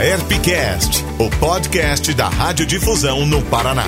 AerpCast, o podcast da Radiodifusão no Paraná.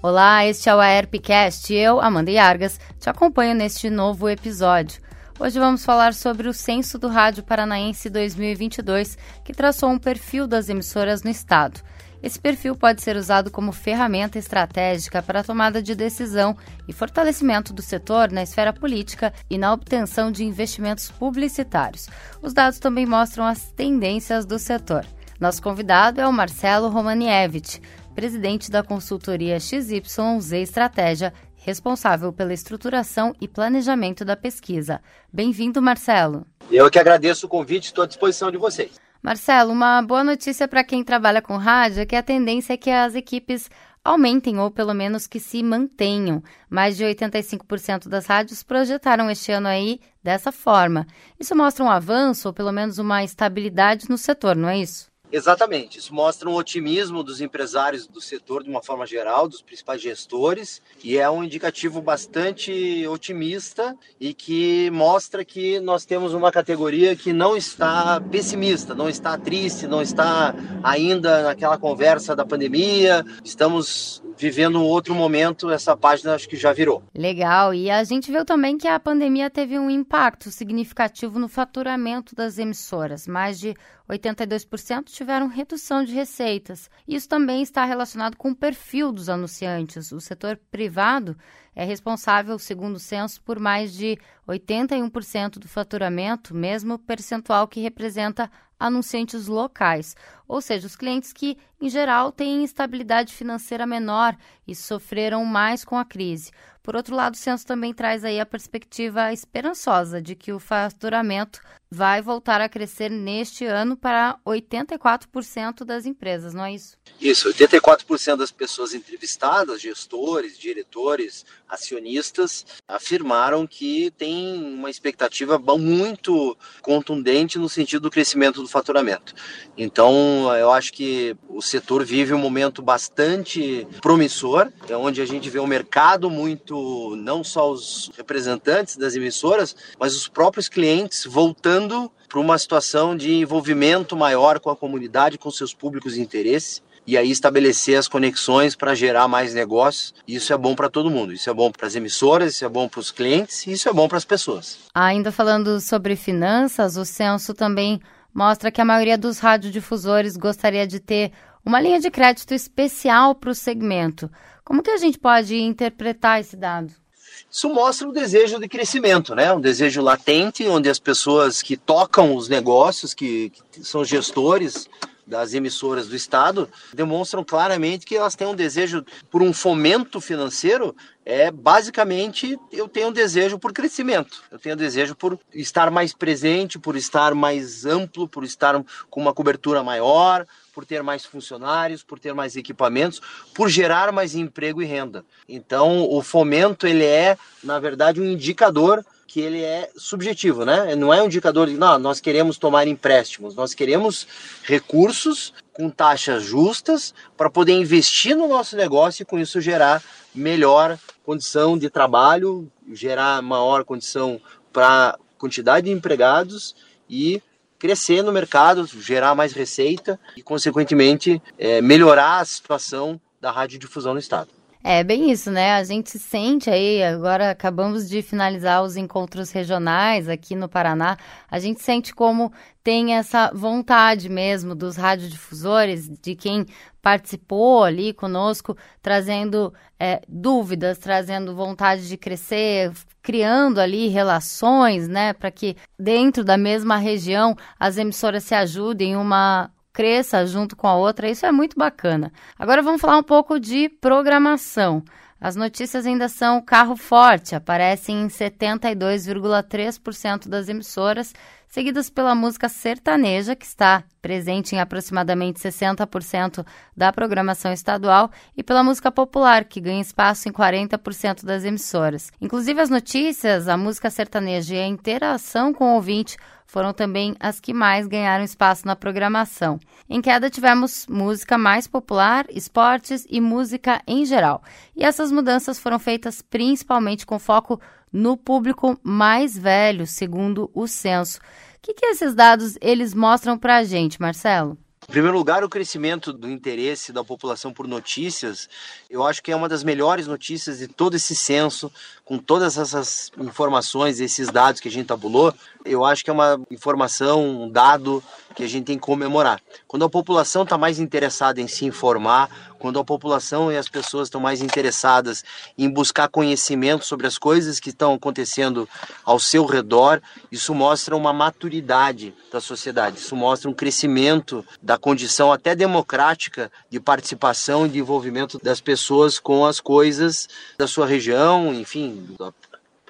Olá, este é o AerpCast. Eu, Amanda Yargas, te acompanho neste novo episódio. Hoje vamos falar sobre o Censo do Rádio Paranaense 2022, que traçou um perfil das emissoras no estado. Esse perfil pode ser usado como ferramenta estratégica para a tomada de decisão e fortalecimento do setor na esfera política e na obtenção de investimentos publicitários. Os dados também mostram as tendências do setor. Nosso convidado é o Marcelo Romanievich, presidente da consultoria XYZ Estratégia, responsável pela estruturação e planejamento da pesquisa. Bem-vindo, Marcelo. Eu que agradeço o convite, estou à disposição de vocês. Marcelo, uma boa notícia para quem trabalha com rádio é que a tendência é que as equipes aumentem ou pelo menos que se mantenham. Mais de 85% das rádios projetaram este ano aí dessa forma. Isso mostra um avanço ou pelo menos uma estabilidade no setor, não é isso? Exatamente. Isso mostra um otimismo dos empresários do setor de uma forma geral, dos principais gestores, e é um indicativo bastante otimista e que mostra que nós temos uma categoria que não está pessimista, não está triste, não está ainda naquela conversa da pandemia. Estamos vivendo um outro momento, essa página acho que já virou. Legal. E a gente viu também que a pandemia teve um impacto significativo no faturamento das emissoras. Mais de 82% tiveram redução de receitas. Isso também está relacionado com o perfil dos anunciantes. O setor privado é responsável, segundo o censo, por mais de 81% do faturamento, mesmo percentual que representa anunciantes locais, ou seja, os clientes que, em geral, têm estabilidade financeira menor e sofreram mais com a crise. Por outro lado, o censo também traz aí a perspectiva esperançosa de que o faturamento vai voltar a crescer neste ano para 84% das empresas, não é isso? Isso, 84% das pessoas entrevistadas, gestores, diretores, acionistas, afirmaram que tem uma expectativa muito contundente no sentido do crescimento do faturamento. Então, eu acho que o setor vive um momento bastante promissor, é onde a gente vê um mercado muito, não só os representantes das emissoras, mas os próprios clientes voltando para uma situação de envolvimento maior com a comunidade, com seus públicos de interesse e aí estabelecer as conexões para gerar mais negócios. Isso é bom para todo mundo. Isso é bom para as emissoras, isso é bom para os clientes e isso é bom para as pessoas. Ainda falando sobre finanças, o censo também mostra que a maioria dos radiodifusores gostaria de ter uma linha de crédito especial para o segmento. Como que a gente pode interpretar esse dado? Isso mostra um desejo de crescimento, né? Um desejo latente, onde as pessoas que tocam os negócios, que, que são gestores das emissoras do Estado, demonstram claramente que elas têm um desejo por um fomento financeiro. É basicamente eu tenho um desejo por crescimento, eu tenho um desejo por estar mais presente, por estar mais amplo, por estar com uma cobertura maior, por ter mais funcionários, por ter mais equipamentos, por gerar mais emprego e renda. Então, o fomento ele é, na verdade, um indicador que ele é subjetivo, né? Não é um indicador de, não, nós queremos tomar empréstimos, nós queremos recursos com taxas justas para poder investir no nosso negócio e com isso gerar melhor condição de trabalho, gerar maior condição para quantidade de empregados e crescer no mercado, gerar mais receita e, consequentemente, é, melhorar a situação da radiodifusão no estado. É bem isso, né? A gente sente aí, agora acabamos de finalizar os encontros regionais aqui no Paraná, a gente sente como tem essa vontade mesmo dos radiodifusores, de quem participou ali conosco, trazendo é, dúvidas, trazendo vontade de crescer, criando ali relações, né, para que dentro da mesma região as emissoras se ajudem uma cresça junto com a outra, isso é muito bacana. Agora vamos falar um pouco de programação. As notícias ainda são carro forte, aparecem em 72,3% das emissoras, seguidas pela música sertaneja, que está presente em aproximadamente 60% da programação estadual, e pela música popular, que ganha espaço em 40% das emissoras. Inclusive, as notícias, a música sertaneja e a interação com o ouvinte foram também as que mais ganharam espaço na programação. Em queda tivemos música mais popular, esportes e música em geral. E essas mudanças foram feitas principalmente com foco no público mais velho, segundo o censo. O que, que esses dados eles mostram para a gente, Marcelo? Em primeiro lugar, o crescimento do interesse da população por notícias, eu acho que é uma das melhores notícias de todo esse censo, com todas essas informações, esses dados que a gente tabulou, eu acho que é uma informação, um dado que a gente tem que comemorar. Quando a população está mais interessada em se informar, quando a população e as pessoas estão mais interessadas em buscar conhecimento sobre as coisas que estão acontecendo ao seu redor, isso mostra uma maturidade da sociedade, isso mostra um crescimento da condição até democrática de participação e de envolvimento das pessoas com as coisas da sua região, enfim, da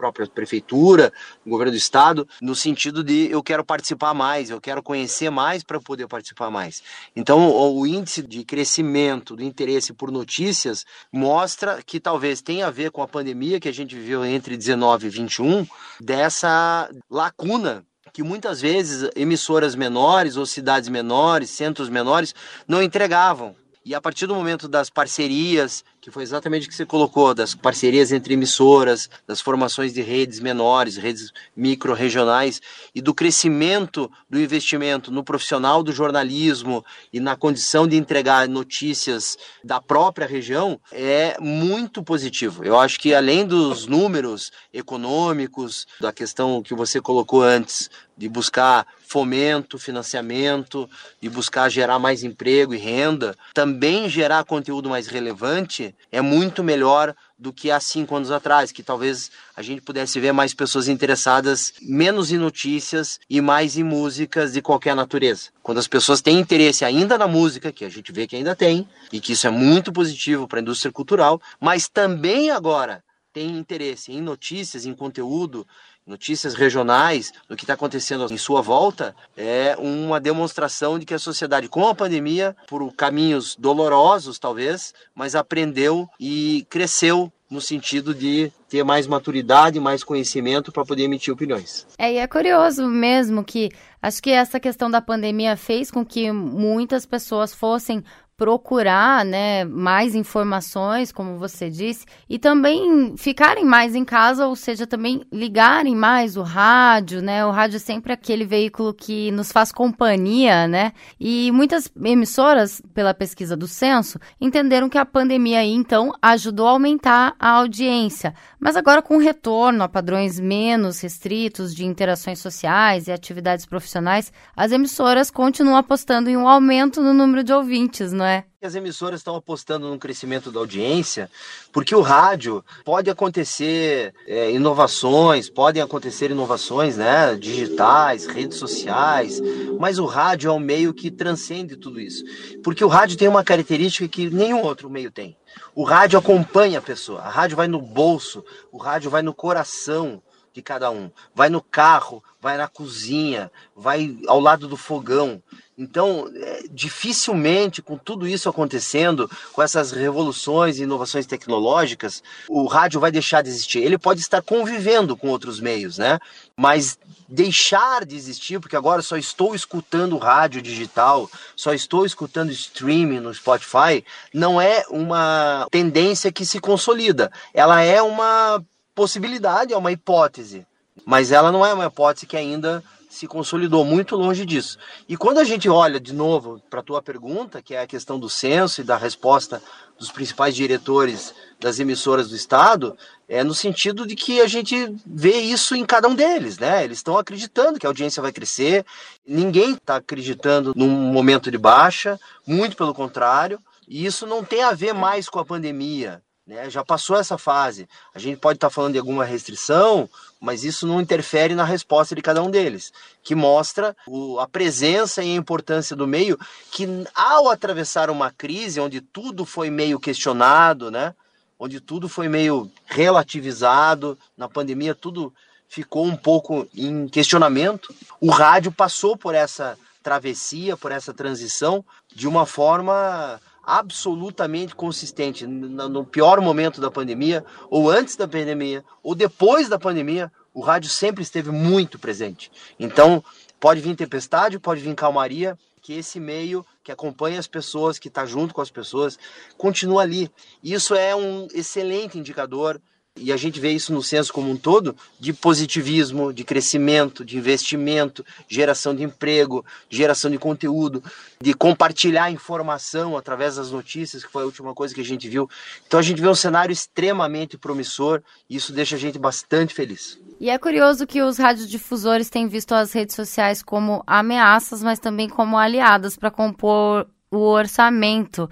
própria prefeitura, o governo do estado, no sentido de eu quero participar mais, eu quero conhecer mais para poder participar mais. Então, o índice de crescimento do interesse por notícias mostra que talvez tenha a ver com a pandemia que a gente viveu entre 19 e 21, dessa lacuna que muitas vezes emissoras menores ou cidades menores, centros menores, não entregavam. E a partir do momento das parcerias que foi exatamente o que você colocou, das parcerias entre emissoras, das formações de redes menores, redes micro-regionais e do crescimento do investimento no profissional do jornalismo e na condição de entregar notícias da própria região, é muito positivo. Eu acho que além dos números econômicos, da questão que você colocou antes, de buscar fomento, financiamento, de buscar gerar mais emprego e renda, também gerar conteúdo mais relevante, é muito melhor do que há cinco anos atrás, que talvez a gente pudesse ver mais pessoas interessadas menos em notícias e mais em músicas de qualquer natureza. Quando as pessoas têm interesse ainda na música, que a gente vê que ainda tem, e que isso é muito positivo para a indústria cultural, mas também agora tem interesse em notícias, em conteúdo, notícias regionais do que está acontecendo em sua volta, é uma demonstração de que a sociedade, com a pandemia, por caminhos dolorosos talvez, mas aprendeu e cresceu no sentido de ter mais maturidade, mais conhecimento para poder emitir opiniões. É, e é curioso mesmo que acho que essa questão da pandemia fez com que muitas pessoas fossem procurar né, mais informações, como você disse, e também ficarem mais em casa, ou seja, também ligarem mais o rádio, né? O rádio é sempre aquele veículo que nos faz companhia, né? E muitas emissoras, pela pesquisa do censo, entenderam que a pandemia aí, então, ajudou a aumentar a audiência. Mas agora, com retorno a padrões menos restritos de interações sociais e atividades profissionais, as emissoras continuam apostando em um aumento no número de ouvintes, não é? As emissoras estão apostando no crescimento da audiência, porque o rádio pode acontecer é, inovações, podem acontecer inovações né, digitais, redes sociais, mas o rádio é um meio que transcende tudo isso. Porque o rádio tem uma característica que nenhum outro meio tem. O rádio acompanha a pessoa, a rádio vai no bolso, o rádio vai no coração de cada um, vai no carro, vai na cozinha, vai ao lado do fogão. Então, é, dificilmente, com tudo isso acontecendo, com essas revoluções e inovações tecnológicas, o rádio vai deixar de existir. Ele pode estar convivendo com outros meios, né? Mas deixar de existir, porque agora só estou escutando rádio digital, só estou escutando streaming no Spotify, não é uma tendência que se consolida. Ela é uma possibilidade, é uma hipótese. Mas ela não é uma hipótese que ainda se consolidou muito longe disso. E quando a gente olha de novo para a tua pergunta, que é a questão do censo e da resposta dos principais diretores das emissoras do estado, é no sentido de que a gente vê isso em cada um deles, né? Eles estão acreditando que a audiência vai crescer, ninguém está acreditando num momento de baixa, muito pelo contrário, e isso não tem a ver mais com a pandemia. Né? Já passou essa fase. A gente pode estar tá falando de alguma restrição, mas isso não interfere na resposta de cada um deles, que mostra o, a presença e a importância do meio, que ao atravessar uma crise onde tudo foi meio questionado, né? onde tudo foi meio relativizado, na pandemia tudo ficou um pouco em questionamento, o rádio passou por essa travessia, por essa transição de uma forma absolutamente consistente no pior momento da pandemia, ou antes da pandemia, ou depois da pandemia, o rádio sempre esteve muito presente. Então, pode vir tempestade, pode vir calmaria, que esse meio que acompanha as pessoas, que está junto com as pessoas, continua ali. Isso é um excelente indicador e a gente vê isso no censo como um todo, de positivismo, de crescimento, de investimento, geração de emprego, geração de conteúdo, de compartilhar informação através das notícias, que foi a última coisa que a gente viu. Então a gente vê um cenário extremamente promissor e isso deixa a gente bastante feliz. E é curioso que os radiodifusores têm visto as redes sociais como ameaças, mas também como aliadas para compor o orçamento.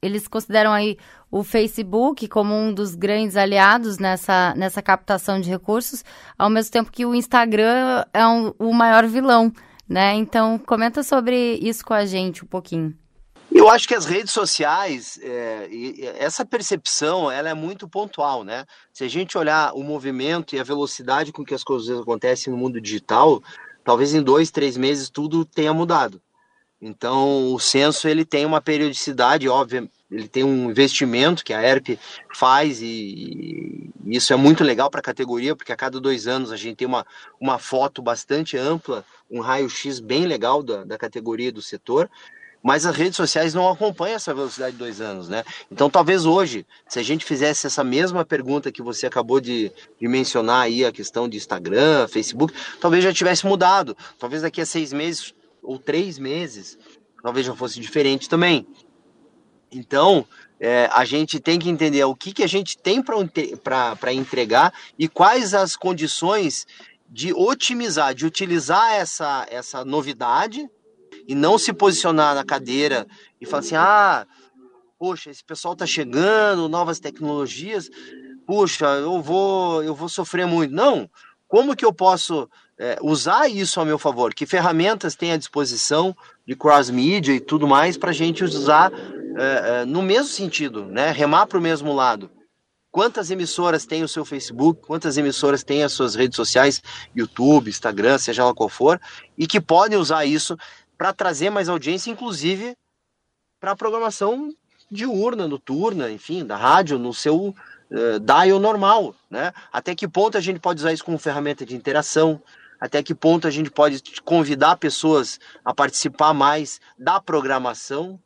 Eles consideram aí o Facebook como um dos grandes aliados nessa, nessa captação de recursos, ao mesmo tempo que o Instagram é um, o maior vilão, né? Então, comenta sobre isso com a gente um pouquinho. Eu acho que as redes sociais, é, essa percepção, ela é muito pontual, né? Se a gente olhar o movimento e a velocidade com que as coisas acontecem no mundo digital, talvez em dois, três meses tudo tenha mudado. Então, o censo ele tem uma periodicidade, óbvia, ele tem um investimento que a ERP faz e, e isso é muito legal para a categoria, porque a cada dois anos a gente tem uma, uma foto bastante ampla, um raio-x bem legal da, da categoria do setor, mas as redes sociais não acompanham essa velocidade de dois anos, né? Então, talvez hoje, se a gente fizesse essa mesma pergunta que você acabou de, de mencionar aí, a questão de Instagram, Facebook, talvez já tivesse mudado. Talvez daqui a seis meses ou três meses, talvez já fosse diferente também. Então, é, a gente tem que entender o que, que a gente tem para entregar e quais as condições de otimizar, de utilizar essa, essa novidade e não se posicionar na cadeira e falar assim: ah, poxa, esse pessoal está chegando, novas tecnologias, puxa, eu vou, eu vou sofrer muito. Não, como que eu posso é, usar isso a meu favor? Que ferramentas tem à disposição de cross-media e tudo mais para a gente usar é, é, no mesmo sentido, né? remar para o mesmo lado. Quantas emissoras tem o seu Facebook, quantas emissoras têm as suas redes sociais, YouTube, Instagram, seja lá qual for, e que podem usar isso para trazer mais audiência, inclusive para a programação diurna, noturna, enfim, da rádio, no seu uh, dial normal, né? Até que ponto a gente pode usar isso como ferramenta de interação, até que ponto a gente pode convidar pessoas a participar mais da programação,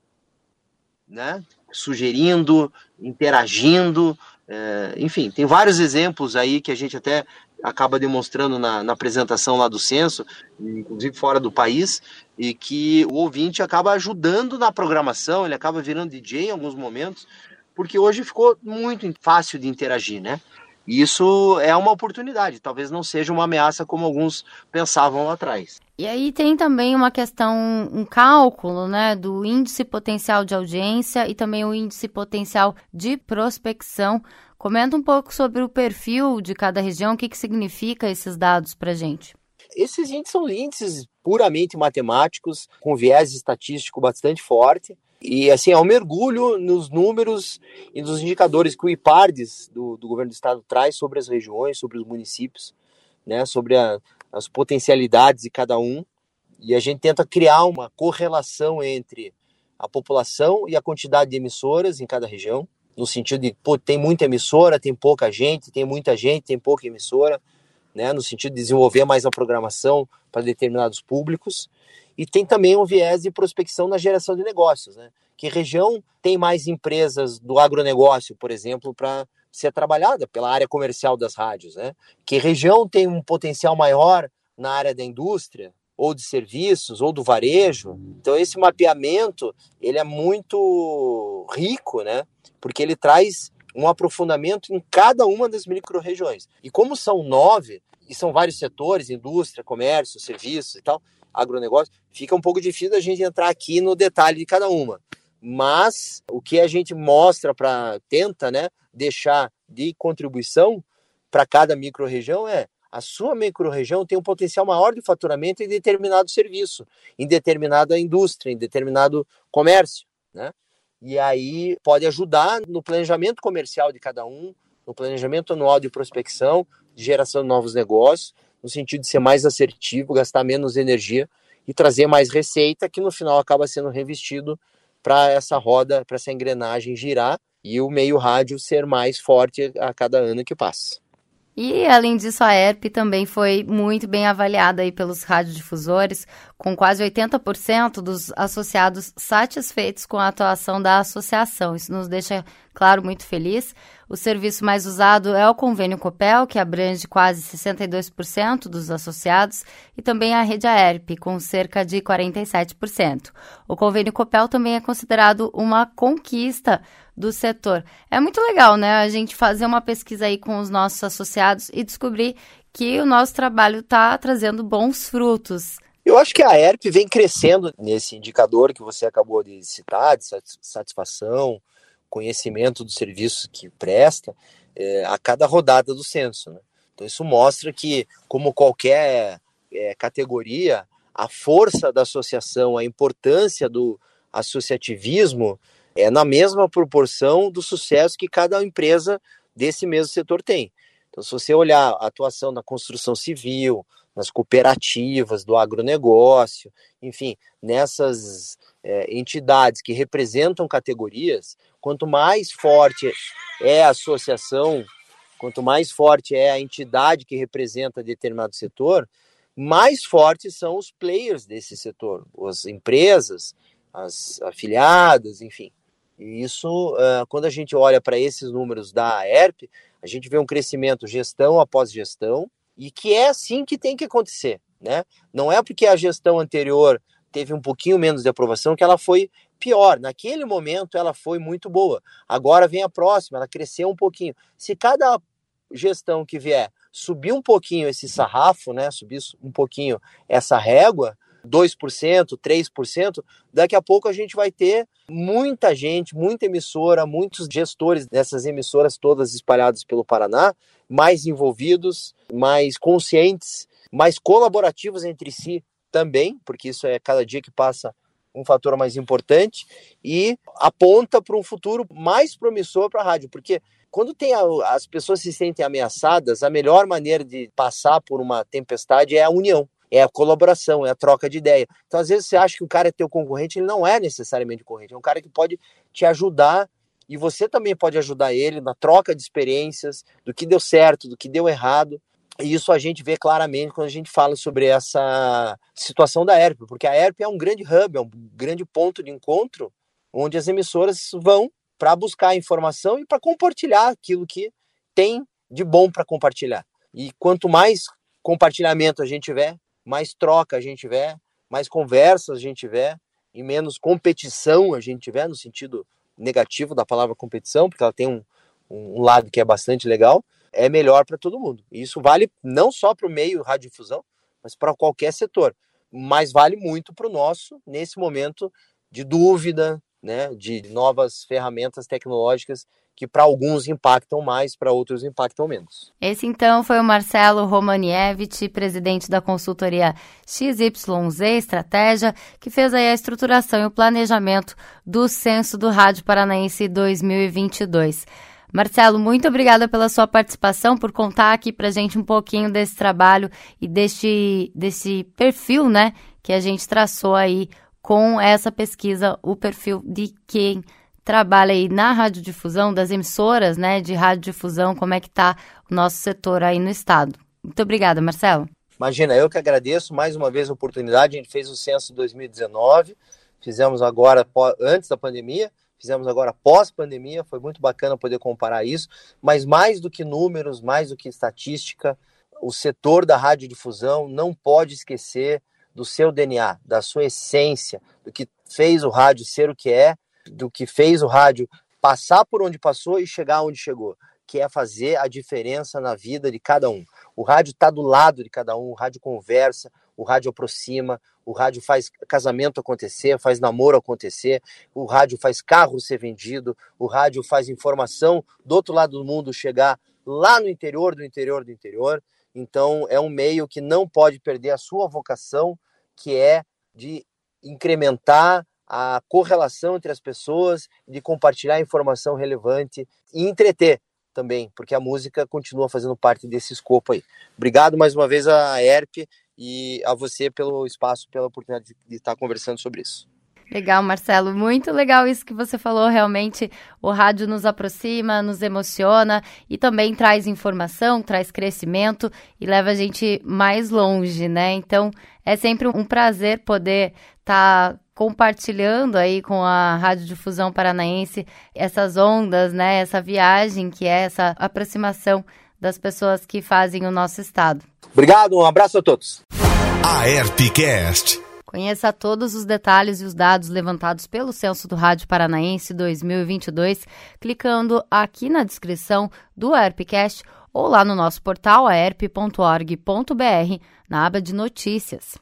né? sugerindo, interagindo, é, enfim, tem vários exemplos aí que a gente até acaba demonstrando na, na, apresentação lá do censo, inclusive fora do país, e que o ouvinte acaba ajudando na programação, ele acaba virando DJ em alguns momentos, porque hoje ficou muito fácil de interagir, né? Isso é uma oportunidade, talvez não seja uma ameaça como alguns pensavam lá atrás. E aí tem também uma questão, um cálculo, né, do índice potencial de audiência e também o índice potencial de prospecção. Comenta um pouco sobre o perfil de cada região, o que, que significa esses dados para gente. Esses índices são índices puramente matemáticos, com viés estatístico bastante forte, e assim, é um mergulho nos números e nos indicadores que o IPARDES do, do governo do estado traz sobre as regiões, sobre os municípios, né, sobre a, as potencialidades de cada um. E a gente tenta criar uma correlação entre a população e a quantidade de emissoras em cada região, no sentido de, pô, tem muita emissora, tem pouca gente, tem muita gente, tem pouca emissora, né, no sentido de desenvolver mais a programação para determinados públicos. E tem também um viés de prospecção na geração de negócios, né? Que região tem mais empresas do agronegócio, por exemplo, para ser trabalhada pela área comercial das rádios, né? Que região tem um potencial maior na área da indústria, ou de serviços, ou do varejo. Então esse mapeamento, ele é muito rico, né? Porque ele traz um aprofundamento em cada uma das micro-regiões. E como são nove, e são vários setores, indústria, comércio, serviços e tal, agronegócio, fica um pouco difícil a gente entrar aqui no detalhe de cada uma. Mas o que a gente mostra para tenta, né, deixar de contribuição para cada microrregião é a sua microrregião tem um potencial maior de faturamento em determinado serviço, em determinada indústria, em determinado comércio, né? E aí pode ajudar no planejamento comercial de cada um, no planejamento anual de prospecção, de geração de novos negócios no sentido de ser mais assertivo, gastar menos energia e trazer mais receita, que no final acaba sendo revestido para essa roda, para essa engrenagem girar e o meio rádio ser mais forte a cada ano que passa. E, além disso, a ERP também foi muito bem avaliada aí pelos radiodifusores, com quase 80% dos associados satisfeitos com a atuação da associação. Isso nos deixa claro, muito feliz. O serviço mais usado é o convênio Copel, que abrange quase 62% dos associados, e também a rede AERP, com cerca de 47%. O convênio Copel também é considerado uma conquista do setor. É muito legal, né, a gente fazer uma pesquisa aí com os nossos associados e descobrir que o nosso trabalho está trazendo bons frutos. Eu acho que a ERP vem crescendo nesse indicador que você acabou de citar, de satisfação, conhecimento do serviço que presta, é, a cada rodada do censo. Né? Então, isso mostra que, como qualquer é, categoria, a força da associação, a importância do associativismo é na mesma proporção do sucesso que cada empresa desse mesmo setor tem. Então, se você olhar a atuação na construção civil, nas cooperativas do agronegócio, enfim, nessas é, entidades que representam categorias, quanto mais forte é a associação, quanto mais forte é a entidade que representa determinado setor, mais fortes são os players desse setor, as empresas, as afiliadas, enfim. E isso, uh, quando a gente olha para esses números da ERP, a gente vê um crescimento gestão após gestão, e que é assim que tem que acontecer, né? Não é porque a gestão anterior teve um pouquinho menos de aprovação que ela foi pior. Naquele momento ela foi muito boa. Agora vem a próxima, ela cresceu um pouquinho. Se cada gestão que vier subir um pouquinho esse sarrafo, né, subir um pouquinho essa régua, 2%, 3%, daqui a pouco a gente vai ter muita gente, muita emissora, muitos gestores dessas emissoras todas espalhadas pelo Paraná, mais envolvidos, mais conscientes, mais colaborativos entre si também, porque isso é cada dia que passa um fator mais importante e aponta para um futuro mais promissor para a rádio, porque quando tem a, as pessoas se sentem ameaçadas, a melhor maneira de passar por uma tempestade é a união é a colaboração, é a troca de ideia. Então, às vezes, você acha que o cara é teu concorrente, ele não é necessariamente concorrente, é um cara que pode te ajudar e você também pode ajudar ele na troca de experiências, do que deu certo, do que deu errado. E isso a gente vê claramente quando a gente fala sobre essa situação da ERP, porque a ERP é um grande hub, é um grande ponto de encontro onde as emissoras vão para buscar informação e para compartilhar aquilo que tem de bom para compartilhar. E quanto mais compartilhamento a gente tiver, mais troca a gente tiver, mais conversas a gente tiver, e menos competição a gente tiver, no sentido negativo da palavra competição, porque ela tem um, um lado que é bastante legal, é melhor para todo mundo. E isso vale não só para o meio radiodifusão, mas para qualquer setor. Mas vale muito para o nosso, nesse momento de dúvida, né, de novas ferramentas tecnológicas que para alguns impactam mais, para outros impactam menos. Esse então foi o Marcelo Romanievich, presidente da consultoria XYZ Estratégia, que fez aí a estruturação e o planejamento do Censo do Rádio Paranaense 2022. Marcelo, muito obrigada pela sua participação, por contar aqui para gente um pouquinho desse trabalho e deste, desse perfil, né, que a gente traçou aí com essa pesquisa, o perfil de quem trabalha aí na radiodifusão, das emissoras né, de radiodifusão, como é que está o nosso setor aí no estado. Muito obrigada, Marcelo. Imagina, eu que agradeço mais uma vez a oportunidade. A gente fez o censo 2019, fizemos agora antes da pandemia, fizemos agora pós-pandemia. Foi muito bacana poder comparar isso. Mas mais do que números, mais do que estatística, o setor da radiodifusão não pode esquecer do seu DNA, da sua essência, do que fez o rádio ser o que é do que fez o rádio passar por onde passou e chegar onde chegou, que é fazer a diferença na vida de cada um. O rádio está do lado de cada um, o rádio conversa, o rádio aproxima, o rádio faz casamento acontecer, faz namoro acontecer, o rádio faz carro ser vendido, o rádio faz informação do outro lado do mundo chegar lá no interior do interior do interior. Então é um meio que não pode perder a sua vocação, que é de incrementar a correlação entre as pessoas, de compartilhar informação relevante e entreter também, porque a música continua fazendo parte desse escopo aí. Obrigado mais uma vez a ERP e a você pelo espaço, pela oportunidade de estar conversando sobre isso. Legal, Marcelo. Muito legal isso que você falou. Realmente, o rádio nos aproxima, nos emociona e também traz informação, traz crescimento e leva a gente mais longe, né? Então, é sempre um prazer poder estar tá compartilhando aí com a Rádio Difusão Paranaense essas ondas, né? Essa viagem que é essa aproximação das pessoas que fazem o nosso estado. Obrigado, um abraço a todos. A Airpcast Conheça todos os detalhes e os dados levantados pelo Censo do Rádio Paranaense 2022 clicando aqui na descrição do AERPcast ou lá no nosso portal aerp.org.br na aba de notícias.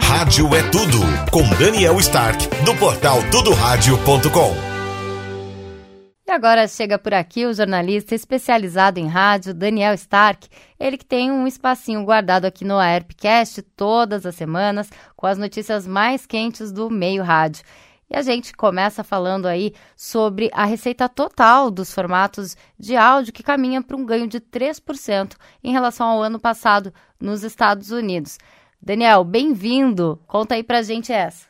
Rádio é tudo com Daniel Stark do portal tudoradio.com. E agora chega por aqui o jornalista especializado em rádio, Daniel Stark. Ele que tem um espacinho guardado aqui no AERPcast todas as semanas com as notícias mais quentes do meio rádio. E a gente começa falando aí sobre a receita total dos formatos de áudio que caminha para um ganho de 3% em relação ao ano passado nos Estados Unidos. Daniel, bem-vindo. Conta aí pra gente essa.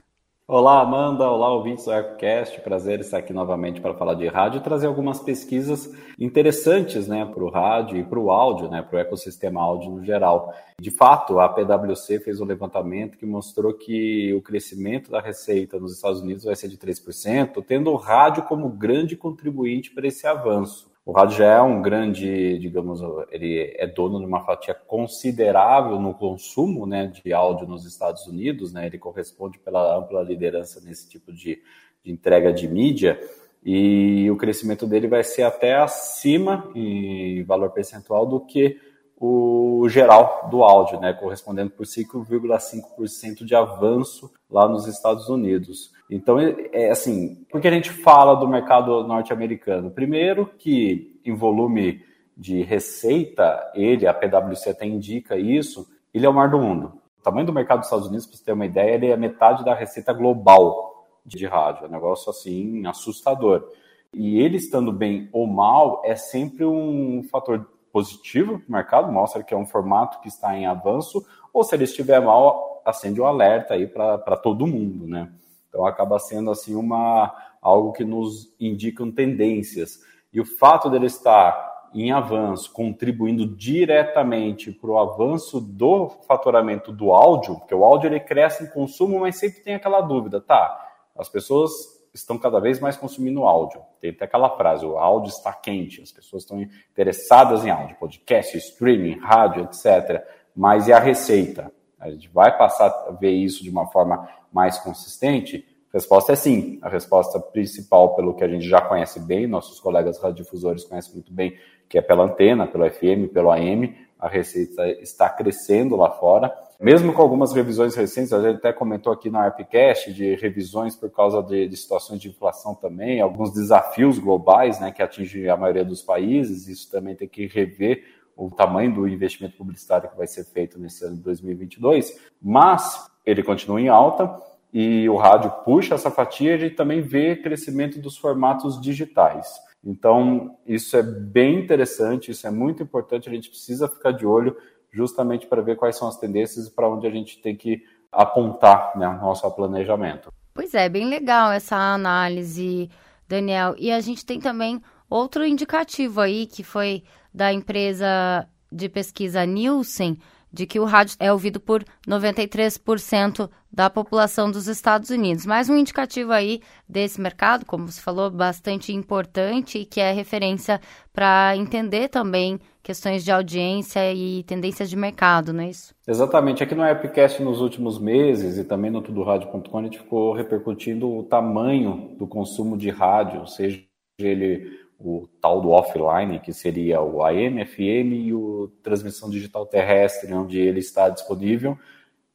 Olá, Amanda. Olá, ouvintes do Aircast. Prazer estar aqui novamente para falar de rádio e trazer algumas pesquisas interessantes né, para o rádio e para o áudio, né, para o ecossistema áudio no geral. De fato, a PwC fez um levantamento que mostrou que o crescimento da receita nos Estados Unidos vai ser de 3%, tendo o rádio como grande contribuinte para esse avanço. O rádio já é um grande, digamos, ele é dono de uma fatia considerável no consumo né, de áudio nos Estados Unidos, né, ele corresponde pela ampla liderança nesse tipo de, de entrega de mídia, e o crescimento dele vai ser até acima em valor percentual do que o geral do áudio, né, correspondendo por 5,5% de avanço lá nos Estados Unidos. Então, é, é assim, por que a gente fala do mercado norte-americano? Primeiro que em volume de receita, ele, a PwC até indica isso, ele é o mar do mundo. O tamanho do mercado dos Estados Unidos, para você ter uma ideia, ele é metade da receita global de rádio. É um negócio assim assustador. E ele estando bem ou mal é sempre um fator positivo para o mercado, mostra que é um formato que está em avanço, ou se ele estiver mal, acende um alerta aí para todo mundo, né? Então acaba sendo assim uma algo que nos indicam tendências. E o fato dele estar em avanço, contribuindo diretamente para o avanço do faturamento do áudio, porque o áudio ele cresce em consumo, mas sempre tem aquela dúvida, tá? As pessoas estão cada vez mais consumindo áudio. Tem até aquela frase, o áudio está quente, as pessoas estão interessadas em áudio, podcast, streaming, rádio, etc. Mas e a receita? A gente vai passar a ver isso de uma forma mais consistente? A resposta é sim. A resposta principal, pelo que a gente já conhece bem, nossos colegas radiodifusores conhecem muito bem, que é pela antena, pelo FM, pelo AM, a receita está crescendo lá fora. Mesmo com algumas revisões recentes, a gente até comentou aqui na ARPCast de revisões por causa de, de, situações de inflação também, alguns desafios globais né, que atingem a maioria dos países, isso também tem que rever o tamanho do investimento publicitário que vai ser feito nesse ano de 2022, mas ele continua em alta e o rádio puxa essa fatia e também vê crescimento dos formatos digitais. Então, isso é bem interessante, isso é muito importante, a gente precisa ficar de olho justamente para ver quais são as tendências e para onde a gente tem que apontar né, nosso planejamento. Pois é, bem legal essa análise, Daniel. E a gente tem também outro indicativo aí que foi da empresa de pesquisa Nielsen, de que o rádio é ouvido por 93% da população dos Estados Unidos. Mais um indicativo aí desse mercado, como você falou, bastante importante e que é referência para entender também questões de audiência e tendências de mercado, não é isso? Exatamente. Aqui no Appcast, nos últimos meses e também no tudoradio.com, a gente ficou repercutindo o tamanho do consumo de rádio, seja ele o tal do offline, que seria o AM, FM e o transmissão digital terrestre, onde ele está disponível,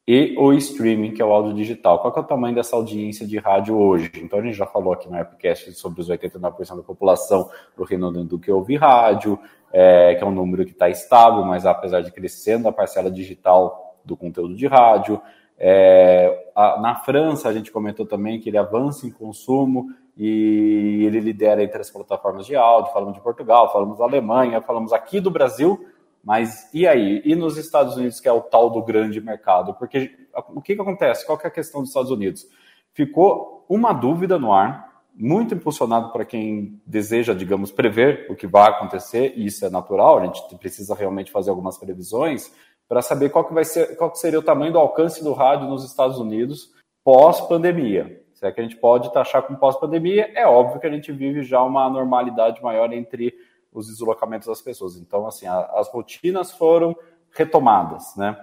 e o streaming, que é o áudio digital. Qual é o tamanho dessa audiência de rádio hoje? Então, a gente já falou aqui no Appcast sobre os 89% da população do Reino Unido que ouve rádio, é, que é um número que está estável, mas apesar de crescendo a parcela digital do conteúdo de rádio. É, a, na França, a gente comentou também que ele avança em consumo, e ele lidera entre as plataformas de áudio, falamos de Portugal, falamos da Alemanha, falamos aqui do Brasil, mas e aí? E nos Estados Unidos, que é o tal do grande mercado? Porque o que, que acontece? Qual que é a questão dos Estados Unidos? ficou uma dúvida no ar, muito impulsionado para quem deseja, digamos, prever o que vai acontecer, e isso é natural, a gente precisa realmente fazer algumas previsões para saber qual que vai ser, qual que seria o tamanho do alcance do rádio nos Estados Unidos pós-pandemia. Se é que a gente pode taxar com pós-pandemia, é óbvio que a gente vive já uma normalidade maior entre os deslocamentos das pessoas. Então, assim, a, as rotinas foram retomadas, né?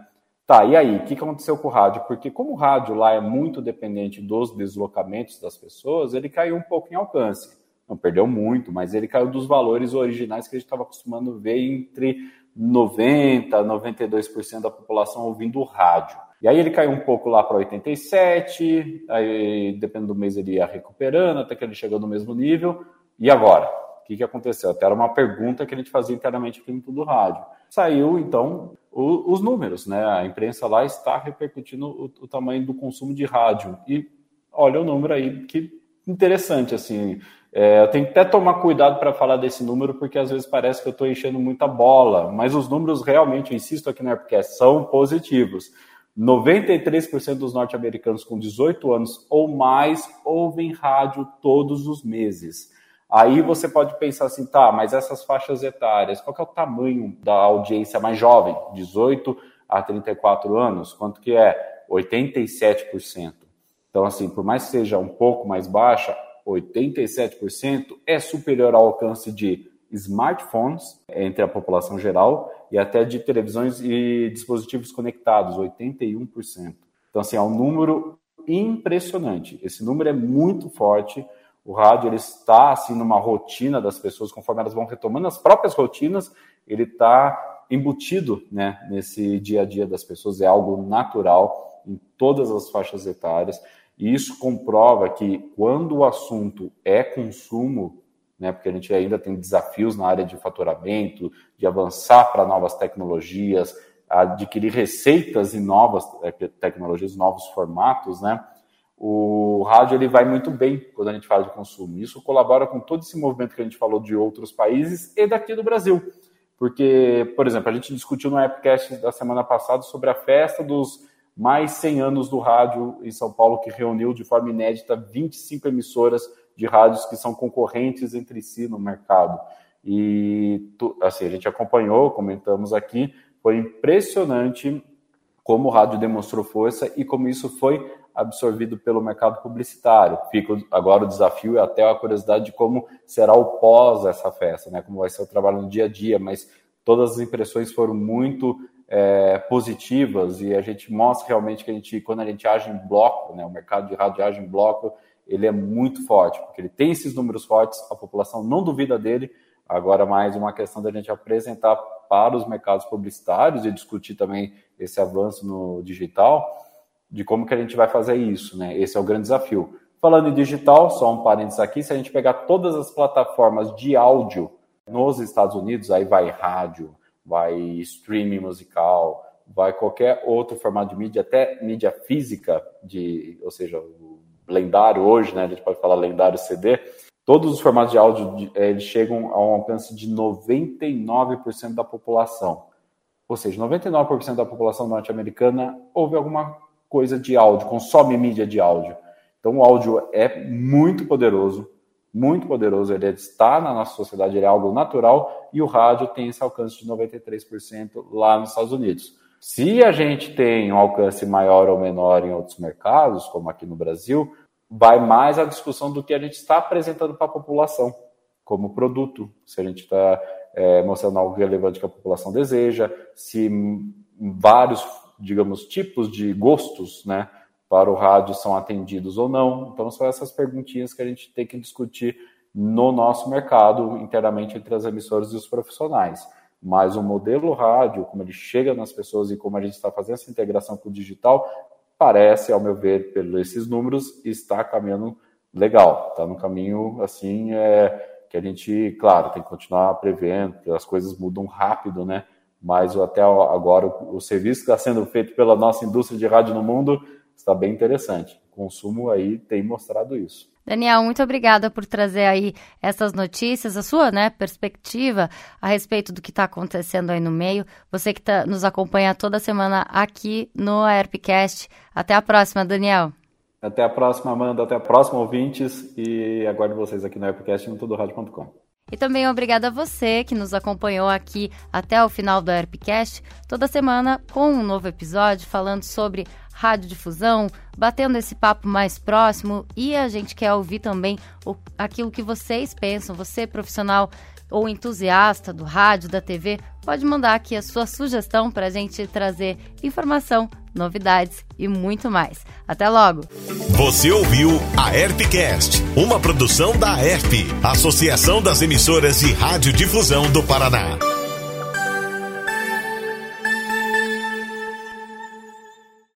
Tá, e aí, o que aconteceu com o rádio? Porque como o rádio lá é muito dependente dos deslocamentos das pessoas, ele caiu um pouco em alcance. Não perdeu muito, mas ele caiu dos valores originais que a gente estava acostumando ver entre 90% 92% da população ouvindo rádio. E aí ele caiu um pouco lá para 87, aí dependendo do mês ele ia recuperando, até que ele chegou no mesmo nível. E agora? O que, que aconteceu? Até era uma pergunta que a gente fazia internamente aqui no Tudo Rádio. Saiu, então, o, os números, né? A imprensa lá está repercutindo o, o, tamanho do consumo de rádio. E olha o número aí, que interessante, assim. É, eu tenho que até tomar cuidado para falar desse número, porque às vezes parece que eu estou enchendo muita bola, mas os números realmente, eu insisto aqui na Airpcast, são positivos. 93% dos norte-americanos com 18 anos ou mais ouvem rádio todos os meses. Aí você pode pensar assim, tá, mas essas faixas etárias, qual é o tamanho da audiência mais jovem? 18 a 34 anos? Quanto que é? 87%. Então, assim, por mais que seja um pouco mais baixa, 87% é superior ao alcance de smartphones entre a população geral e até de televisões e dispositivos conectados, 81%. Então, assim, é um número impressionante. Esse número é muito forte o rádio ele está assim numa rotina das pessoas, conforme elas vão retomando as próprias rotinas, ele está embutido né, nesse dia a dia das pessoas, é algo natural em todas as faixas etárias. E isso comprova que quando o assunto é consumo, né, porque a gente ainda tem desafios na área de faturamento, de avançar para novas tecnologias, adquirir receitas e novas é, tecnologias, novos formatos, né? o rádio ele vai muito bem quando a gente fala de consumo. Isso colabora com todo esse movimento que a gente falou de outros países e daqui do Brasil. Porque, por exemplo, a gente discutiu no Appcast da semana passada sobre a festa dos mais 100 anos do rádio em São Paulo, que reuniu de forma inédita 25 emissoras de rádios que são concorrentes entre si no mercado. E assim, a gente acompanhou, comentamos aqui, foi impressionante como o rádio demonstrou força e como isso foi absorvido pelo mercado publicitário. Fica agora o desafio e até a curiosidade de como será o pós essa festa, né? Como vai ser o trabalho no dia a dia, mas todas as impressões foram muito é, positivas e a gente mostra realmente que a gente, quando a gente age em bloco, né? O mercado de rádio age em bloco, ele é muito forte, porque ele tem esses números fortes, a população não duvida dele. Agora, mais uma questão da gente apresentar para os mercados publicitários e discutir também esse avanço no digital de como que a gente vai fazer isso, né? Esse é o grande desafio. Falando em digital, só um parênteses aqui, se a gente pegar todas as plataformas de áudio nos Estados Unidos, aí vai rádio, vai streaming musical, vai qualquer outro formato de mídia, até mídia física, de, ou seja, lendário hoje, né? A gente pode falar lendário CD. Todos os formatos de áudio eh, eles chegam a um alcance de 99% da população. Ou seja, 99% da população norte-americana ouve alguma coisa de áudio, consome mídia de áudio. Então o áudio é muito poderoso, muito poderoso, ele está na nossa sociedade, ele é algo natural e o rádio tem esse alcance de 93% lá nos Estados Unidos. Se a gente tem um alcance maior ou menor em outros mercados, como aqui no Brasil, vai mais a discussão do que a gente está apresentando para a população como produto. Se a gente está é, mostrando algo relevante que a população deseja, se vários digamos, tipos de gostos, né, para o rádio são atendidos ou não. Então, são essas perguntinhas que a gente tem que discutir no nosso mercado, inteiramente entre as emissoras e os profissionais. Mas o modelo rádio, como ele chega nas pessoas e como a gente está fazendo essa integração com o digital, parece, ao meu ver, pelos esses números, está caminhando legal. Está no caminho, assim, é, que a gente, claro, tem que continuar prevendo, as coisas mudam rápido, né? mas até agora o serviço que está sendo feito pela nossa indústria de rádio no mundo está bem interessante. O consumo aí tem mostrado isso. Daniel, muito obrigada por trazer aí essas notícias, a sua né, perspectiva a respeito do que está acontecendo aí no meio. Você que tá, nos acompanha toda semana aqui no AirpCast. Até a próxima, Daniel. Até a próxima, Amanda. Até a próxima, ouvintes. E aguardo vocês aqui no Aircast no tudorádio.com. E também obrigada a você que nos acompanhou aqui até o final do Airpcast, toda semana com um novo episódio falando sobre radiodifusão, batendo esse papo mais próximo e a gente quer ouvir também o, aquilo que vocês pensam, você profissional ou entusiasta do rádio, da TV, pode mandar aqui a sua sugestão para a gente trazer informação, novidades e muito mais. Até logo! Você ouviu a Herpcast, uma produção da Herp, Associação das Emissoras de Radiodifusão do Paraná.